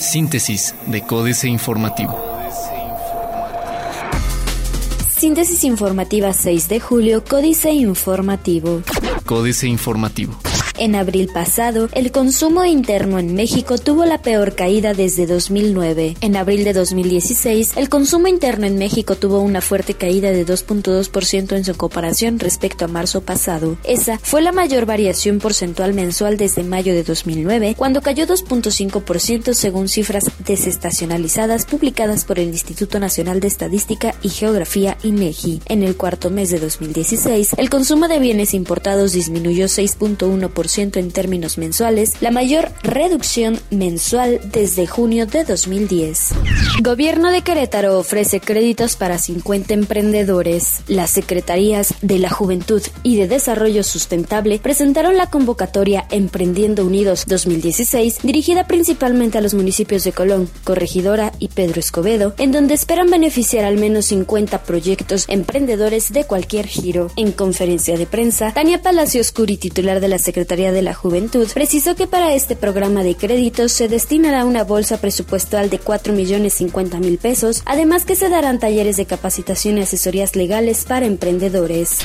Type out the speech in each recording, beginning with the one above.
Síntesis de Códice Informativo. Síntesis informativa 6 de julio, Códice Informativo. Códice Informativo. En abril pasado, el consumo interno en México tuvo la peor caída desde 2009. En abril de 2016, el consumo interno en México tuvo una fuerte caída de 2.2% en su comparación respecto a marzo pasado. Esa fue la mayor variación porcentual mensual desde mayo de 2009, cuando cayó 2.5% según cifras desestacionalizadas publicadas por el Instituto Nacional de Estadística y Geografía INEGI. En el cuarto mes de 2016, el consumo de bienes importados disminuyó 6.1% en términos mensuales, la mayor reducción mensual desde junio de 2010. Gobierno de Querétaro ofrece créditos para 50 emprendedores. Las Secretarías de la Juventud y de Desarrollo Sustentable presentaron la convocatoria Emprendiendo Unidos 2016, dirigida principalmente a los municipios de Colón, Corregidora y Pedro Escobedo, en donde esperan beneficiar al menos 50 proyectos emprendedores de cualquier giro. En conferencia de prensa, Tania Palacios Curi, titular de la Secretaría de la Juventud precisó que para este programa de créditos se destinará una bolsa presupuestal de 4 millones 50 mil pesos, además que se darán talleres de capacitación y asesorías legales para emprendedores.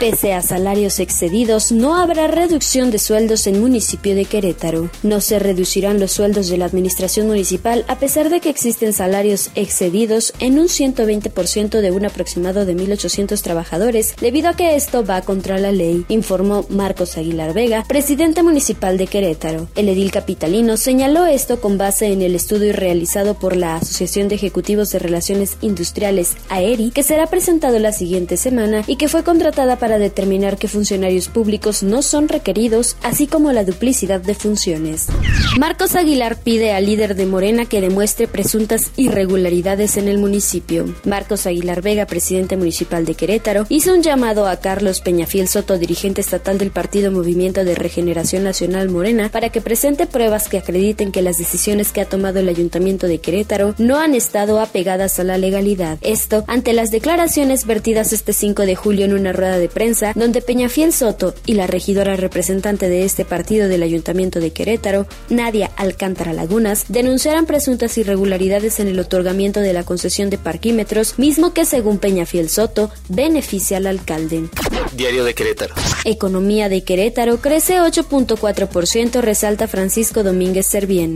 Pese a salarios excedidos, no habrá reducción de sueldos en municipio de Querétaro. No se reducirán los sueldos de la administración municipal a pesar de que existen salarios excedidos en un 120% de un aproximado de 1.800 trabajadores, debido a que esto va contra la ley, informó Marcos Aguilar Vega, presidente municipal de Querétaro. El edil capitalino señaló esto con base en el estudio realizado por la Asociación de Ejecutivos de Relaciones Industriales, AERI, que será presentado la siguiente semana y que fue contratada para determinar qué funcionarios públicos no son requeridos, así como la duplicidad de funciones. Marcos Aguilar pide al líder de Morena que demuestre presuntas irregularidades en el municipio. Marcos Aguilar Vega, presidente municipal de Querétaro, hizo un llamado a Carlos Peñafiel Soto, dirigente estatal del Partido Movimiento de Regeneración Nacional Morena para que presente pruebas que acrediten que las decisiones que ha tomado el Ayuntamiento de Querétaro no han estado apegadas a la legalidad. Esto ante las declaraciones vertidas este 5 de julio en una rueda de prensa donde Peñafiel Soto y la regidora representante de este partido del Ayuntamiento de Querétaro, Nadia Alcántara Lagunas, denunciaron presuntas irregularidades en el otorgamiento de la concesión de parquímetros, mismo que según Peñafiel Soto beneficia al alcalde. Diario de Querétaro. Economía de Querétaro crece 8.4%, resalta Francisco Domínguez Servién.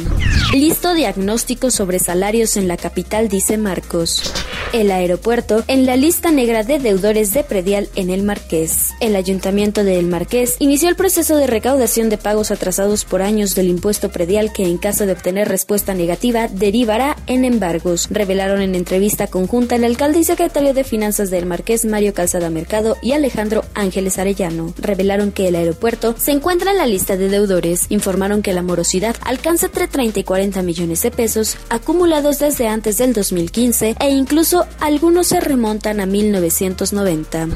Listo diagnóstico sobre salarios en la capital, dice Marcos. El aeropuerto en la lista negra de deudores de predial en el Marqués. El ayuntamiento de El Marqués inició el proceso de recaudación de pagos atrasados por años del impuesto predial que en caso de obtener respuesta negativa derivará en embargos, revelaron en entrevista conjunta el alcalde y secretario de Finanzas del Marqués Mario Calzada Mercado y Alejandro Ángeles Arellano. Revelaron que el aeropuerto se encuentra en la lista de deudores, informaron que la morosidad alcanza entre 30 y 40 millones de pesos acumulados desde antes del 2015 e incluso algunos se remontan a 1990.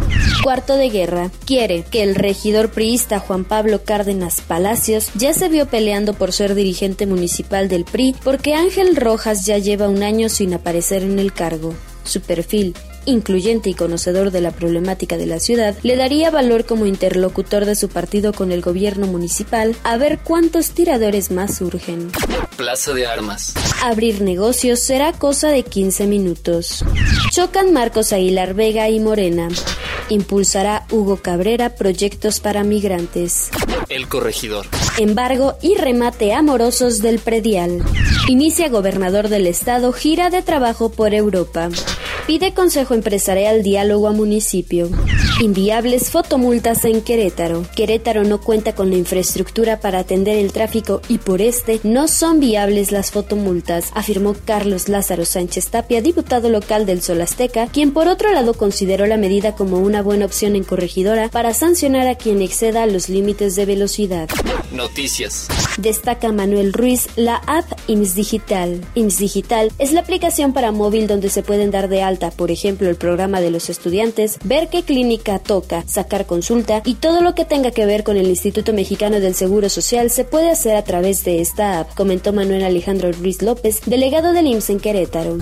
Cuarto de guerra. Quiere que el regidor priista Juan Pablo Cárdenas Palacios ya se vio peleando por ser dirigente municipal del PRI porque Ángel Rojas ya lleva un año sin aparecer en el cargo. Su perfil incluyente y conocedor de la problemática de la ciudad, le daría valor como interlocutor de su partido con el gobierno municipal a ver cuántos tiradores más surgen. Plaza de Armas. Abrir negocios será cosa de 15 minutos. Chocan Marcos Aguilar Vega y Morena. Impulsará Hugo Cabrera proyectos para migrantes. El corregidor. Embargo y remate amorosos del predial. Inicia gobernador del estado gira de trabajo por Europa. Pide Consejo Empresarial diálogo a municipio. Inviables fotomultas en Querétaro. Querétaro no cuenta con la infraestructura para atender el tráfico y por este no son viables las fotomultas, afirmó Carlos Lázaro Sánchez Tapia, diputado local del Sol Azteca, quien por otro lado consideró la medida como una buena opción en corregidora para sancionar a quien exceda los límites de velocidad. Noticias. Destaca Manuel Ruiz la app IMSS Digital. IMSS Digital es la aplicación para móvil donde se pueden dar de alta, por ejemplo, el programa de los estudiantes, ver qué clínica toca, sacar consulta y todo lo que tenga que ver con el Instituto Mexicano del Seguro Social se puede hacer a través de esta app, comentó Manuel Alejandro Ruiz López, delegado del IMSS en Querétaro.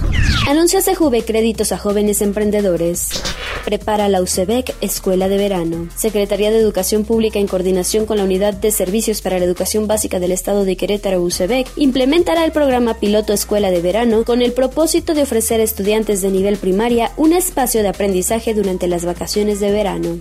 Anuncia CJV créditos a jóvenes emprendedores. Prepara la UCEBEC Escuela de Verano. Secretaría de Educación Pública en coordinación con la Unidad de Servicios para la Educación Básica del Estado de Querétaro UCEBEC implementará el programa piloto Escuela de Verano con el propósito de ofrecer a estudiantes de nivel primaria un espacio de aprendizaje durante las vacaciones de verano.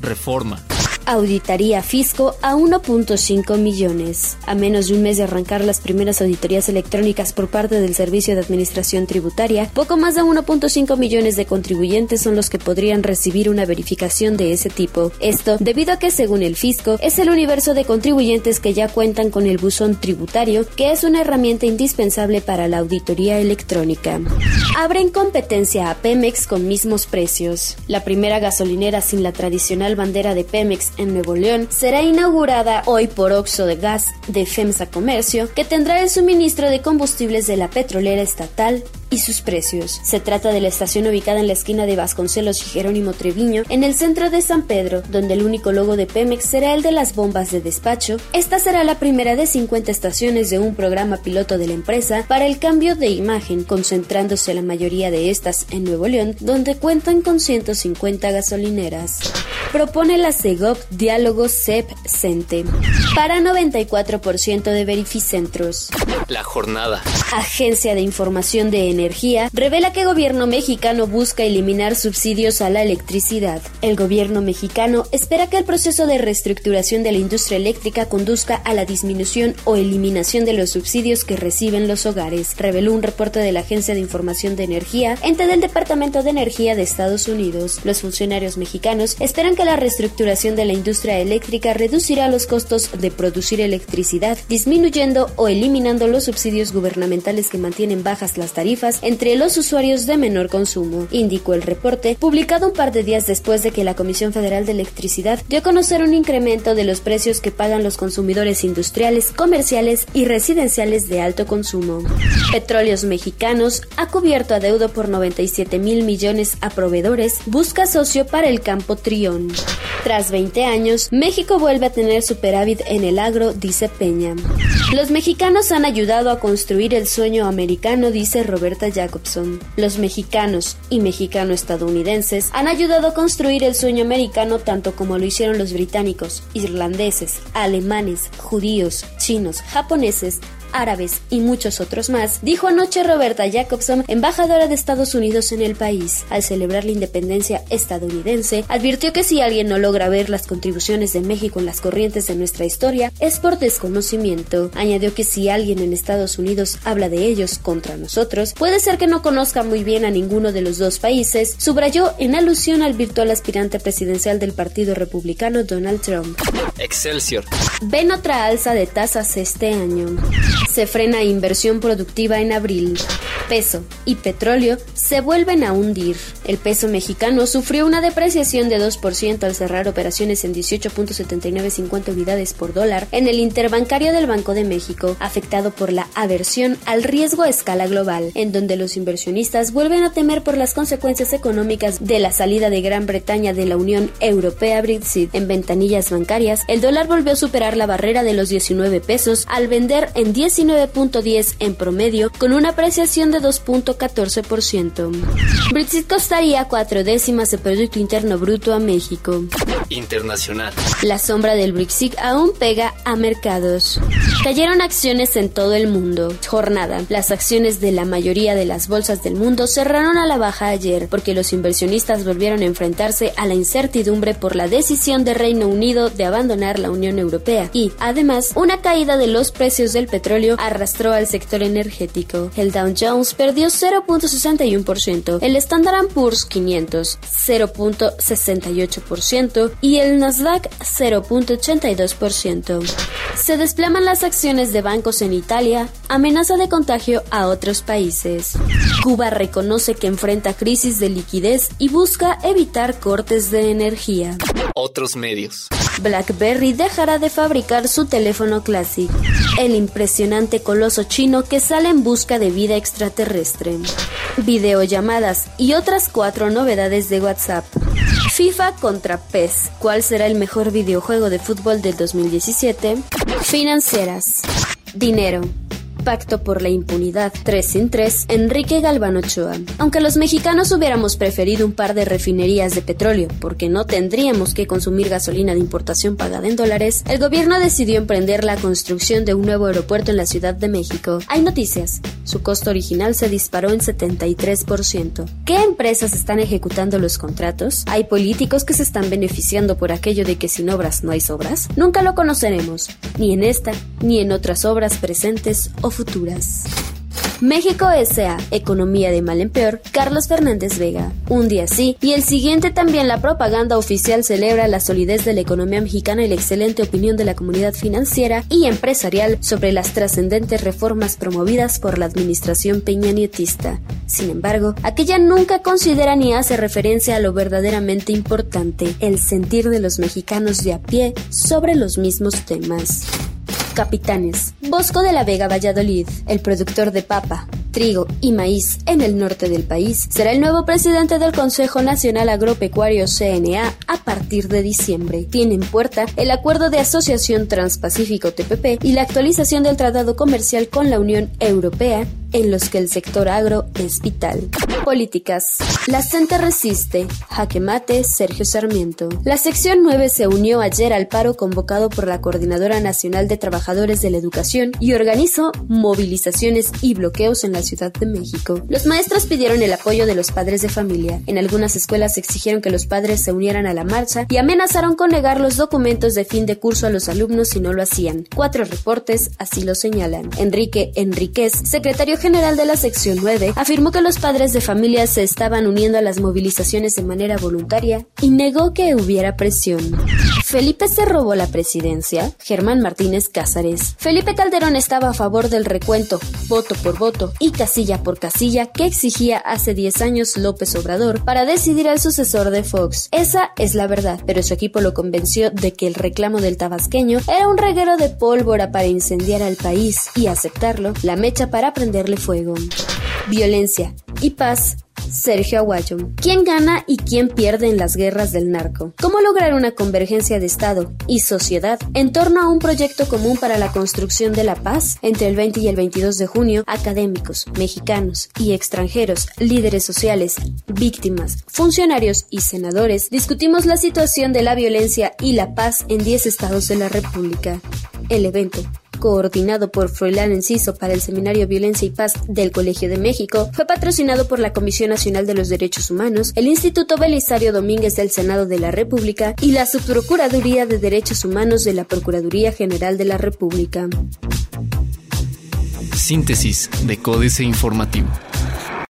Reforma auditaría fisco a 1.5 millones. A menos de un mes de arrancar las primeras auditorías electrónicas por parte del Servicio de Administración Tributaria, poco más de 1.5 millones de contribuyentes son los que podrían recibir una verificación de ese tipo. Esto debido a que, según el fisco, es el universo de contribuyentes que ya cuentan con el buzón tributario, que es una herramienta indispensable para la auditoría electrónica. Abren competencia a Pemex con mismos precios. La primera gasolinera sin la tradicional bandera de Pemex en Nuevo León será inaugurada hoy por Oxo de Gas de FEMSA Comercio, que tendrá el suministro de combustibles de la petrolera estatal y sus precios. Se trata de la estación ubicada en la esquina de Vasconcelos y Jerónimo Treviño, en el centro de San Pedro, donde el único logo de Pemex será el de las bombas de despacho. Esta será la primera de 50 estaciones de un programa piloto de la empresa para el cambio de imagen, concentrándose la mayoría de estas en Nuevo León, donde cuentan con 150 gasolineras. Propone la CEGOP Diálogo CEP-CENTE para 94% de verificentros. La jornada. Agencia de Información de Energía revela que gobierno mexicano busca eliminar subsidios a la electricidad. El gobierno mexicano espera que el proceso de reestructuración de la industria eléctrica conduzca a la disminución o eliminación de los subsidios que reciben los hogares, reveló un reporte de la Agencia de Información de Energía, ente del Departamento de Energía de Estados Unidos. Los funcionarios mexicanos esperan que la reestructuración de la industria eléctrica reducirá los costos de producir electricidad, disminuyendo o eliminando los subsidios gubernamentales que mantienen bajas las tarifas entre los usuarios de menor consumo, indicó el reporte, publicado un par de días después de que la Comisión Federal de Electricidad dio a conocer un incremento de los precios que pagan los consumidores industriales, comerciales y residenciales de alto consumo. Petróleos Mexicanos ha cubierto adeudo por 97 mil millones a proveedores, busca socio para el campo Trión. Tras 20 años, México vuelve a tener superávit en el agro, dice Peña. Los mexicanos han ayudado a construir el sueño americano, dice Jacobson. Los mexicanos y mexicano-estadounidenses han ayudado a construir el sueño americano tanto como lo hicieron los británicos, irlandeses, alemanes, judíos, chinos, japoneses, árabes y muchos otros más, dijo anoche Roberta Jacobson, embajadora de Estados Unidos en el país. Al celebrar la independencia estadounidense, advirtió que si alguien no logra ver las contribuciones de México en las corrientes de nuestra historia, es por desconocimiento. Añadió que si alguien en Estados Unidos habla de ellos contra nosotros, puede ser que no conozca muy bien a ninguno de los dos países, subrayó en alusión al virtual aspirante presidencial del Partido Republicano Donald Trump. Excelsior. Ven otra alza de tasas este año. Se frena inversión productiva en abril. Peso y petróleo se vuelven a hundir. El peso mexicano sufrió una depreciación de 2% al cerrar operaciones en 18.7950 unidades por dólar en el interbancario del Banco de México, afectado por la aversión al riesgo a escala global, en donde los inversionistas vuelven a temer por las consecuencias económicas de la salida de Gran Bretaña de la Unión Europea Brexit. En ventanillas bancarias, el dólar volvió a superar la barrera de los 19 pesos al vender en 19.10 en promedio, con una apreciación de 2.14%. Brexit costaría cuatro décimas de Producto Interno Bruto a México. Internacional. La sombra del Brexit aún pega a mercados. Cayeron acciones en todo el mundo. Jornada. Las acciones de la mayoría de las bolsas del mundo cerraron a la baja ayer porque los inversionistas volvieron a enfrentarse a la incertidumbre por la decisión de Reino Unido de abandonar la Unión Europea y, además, una caída de los precios del petróleo arrastró al sector energético. El Dow Jones perdió 0.61%, el Standard Poor's 500 0.68% y el Nasdaq 0.82%. Se desploman las acciones de bancos en Italia, amenaza de contagio a otros países. Cuba reconoce que enfrenta crisis de liquidez y busca evitar cortes de energía. Otros medios. BlackBerry dejará de fabricar su teléfono Classic. El impresionante coloso chino que sale en busca de vida extraterrestre. Videollamadas y otras cuatro novedades de WhatsApp. FIFA contra PES. ¿Cuál será el mejor videojuego de fútbol del 2017? Financieras. Dinero. Pacto por la Impunidad 3 en 3, Enrique Galván Ochoa. Aunque los mexicanos hubiéramos preferido un par de refinerías de petróleo, porque no tendríamos que consumir gasolina de importación pagada en dólares, el gobierno decidió emprender la construcción de un nuevo aeropuerto en la Ciudad de México. Hay noticias. Su costo original se disparó en 73%. ¿Qué empresas están ejecutando los contratos? ¿Hay políticos que se están beneficiando por aquello de que sin obras no hay sobras? Nunca lo conoceremos, ni en esta, ni en otras obras presentes futuras. México S.A. Economía de mal en peor, Carlos Fernández Vega. Un día sí, y el siguiente también la propaganda oficial celebra la solidez de la economía mexicana y la excelente opinión de la comunidad financiera y empresarial sobre las trascendentes reformas promovidas por la administración peñanietista. Sin embargo, aquella nunca considera ni hace referencia a lo verdaderamente importante, el sentir de los mexicanos de a pie sobre los mismos temas. Capitanes. Bosco de la Vega Valladolid, el productor de papa, trigo y maíz en el norte del país, será el nuevo presidente del Consejo Nacional Agropecuario CNA a partir de diciembre. Tiene en puerta el Acuerdo de Asociación Transpacífico TPP y la actualización del Tratado Comercial con la Unión Europea en los que el sector agro es vital. Políticas. La CENTE resiste. Jaque mate, Sergio Sarmiento. La sección 9 se unió ayer al paro convocado por la Coordinadora Nacional de Trabajadores de la Educación y organizó movilizaciones y bloqueos en la Ciudad de México. Los maestros pidieron el apoyo de los padres de familia. En algunas escuelas exigieron que los padres se unieran a la marcha y amenazaron con negar los documentos de fin de curso a los alumnos si no lo hacían. Cuatro reportes así lo señalan. Enrique Enríquez, secretario general de la sección 9 afirmó que los padres de familia se estaban uniendo a las movilizaciones de manera voluntaria y negó que hubiera presión. Felipe se robó la presidencia. Germán Martínez Cázares. Felipe Calderón estaba a favor del recuento, voto por voto y casilla por casilla que exigía hace 10 años López Obrador para decidir al sucesor de Fox. Esa es la verdad, pero su equipo lo convenció de que el reclamo del tabasqueño era un reguero de pólvora para incendiar al país y aceptarlo, la mecha para prender fuego. Violencia y paz. Sergio Aguayo. ¿Quién gana y quién pierde en las guerras del narco? ¿Cómo lograr una convergencia de Estado y sociedad en torno a un proyecto común para la construcción de la paz? Entre el 20 y el 22 de junio, académicos, mexicanos y extranjeros, líderes sociales, víctimas, funcionarios y senadores discutimos la situación de la violencia y la paz en 10 estados de la República. El evento coordinado por Froilán Enciso para el Seminario Violencia y Paz del Colegio de México, fue patrocinado por la Comisión Nacional de los Derechos Humanos, el Instituto Belisario Domínguez del Senado de la República y la Subprocuraduría de Derechos Humanos de la Procuraduría General de la República. Síntesis de Códice Informativo.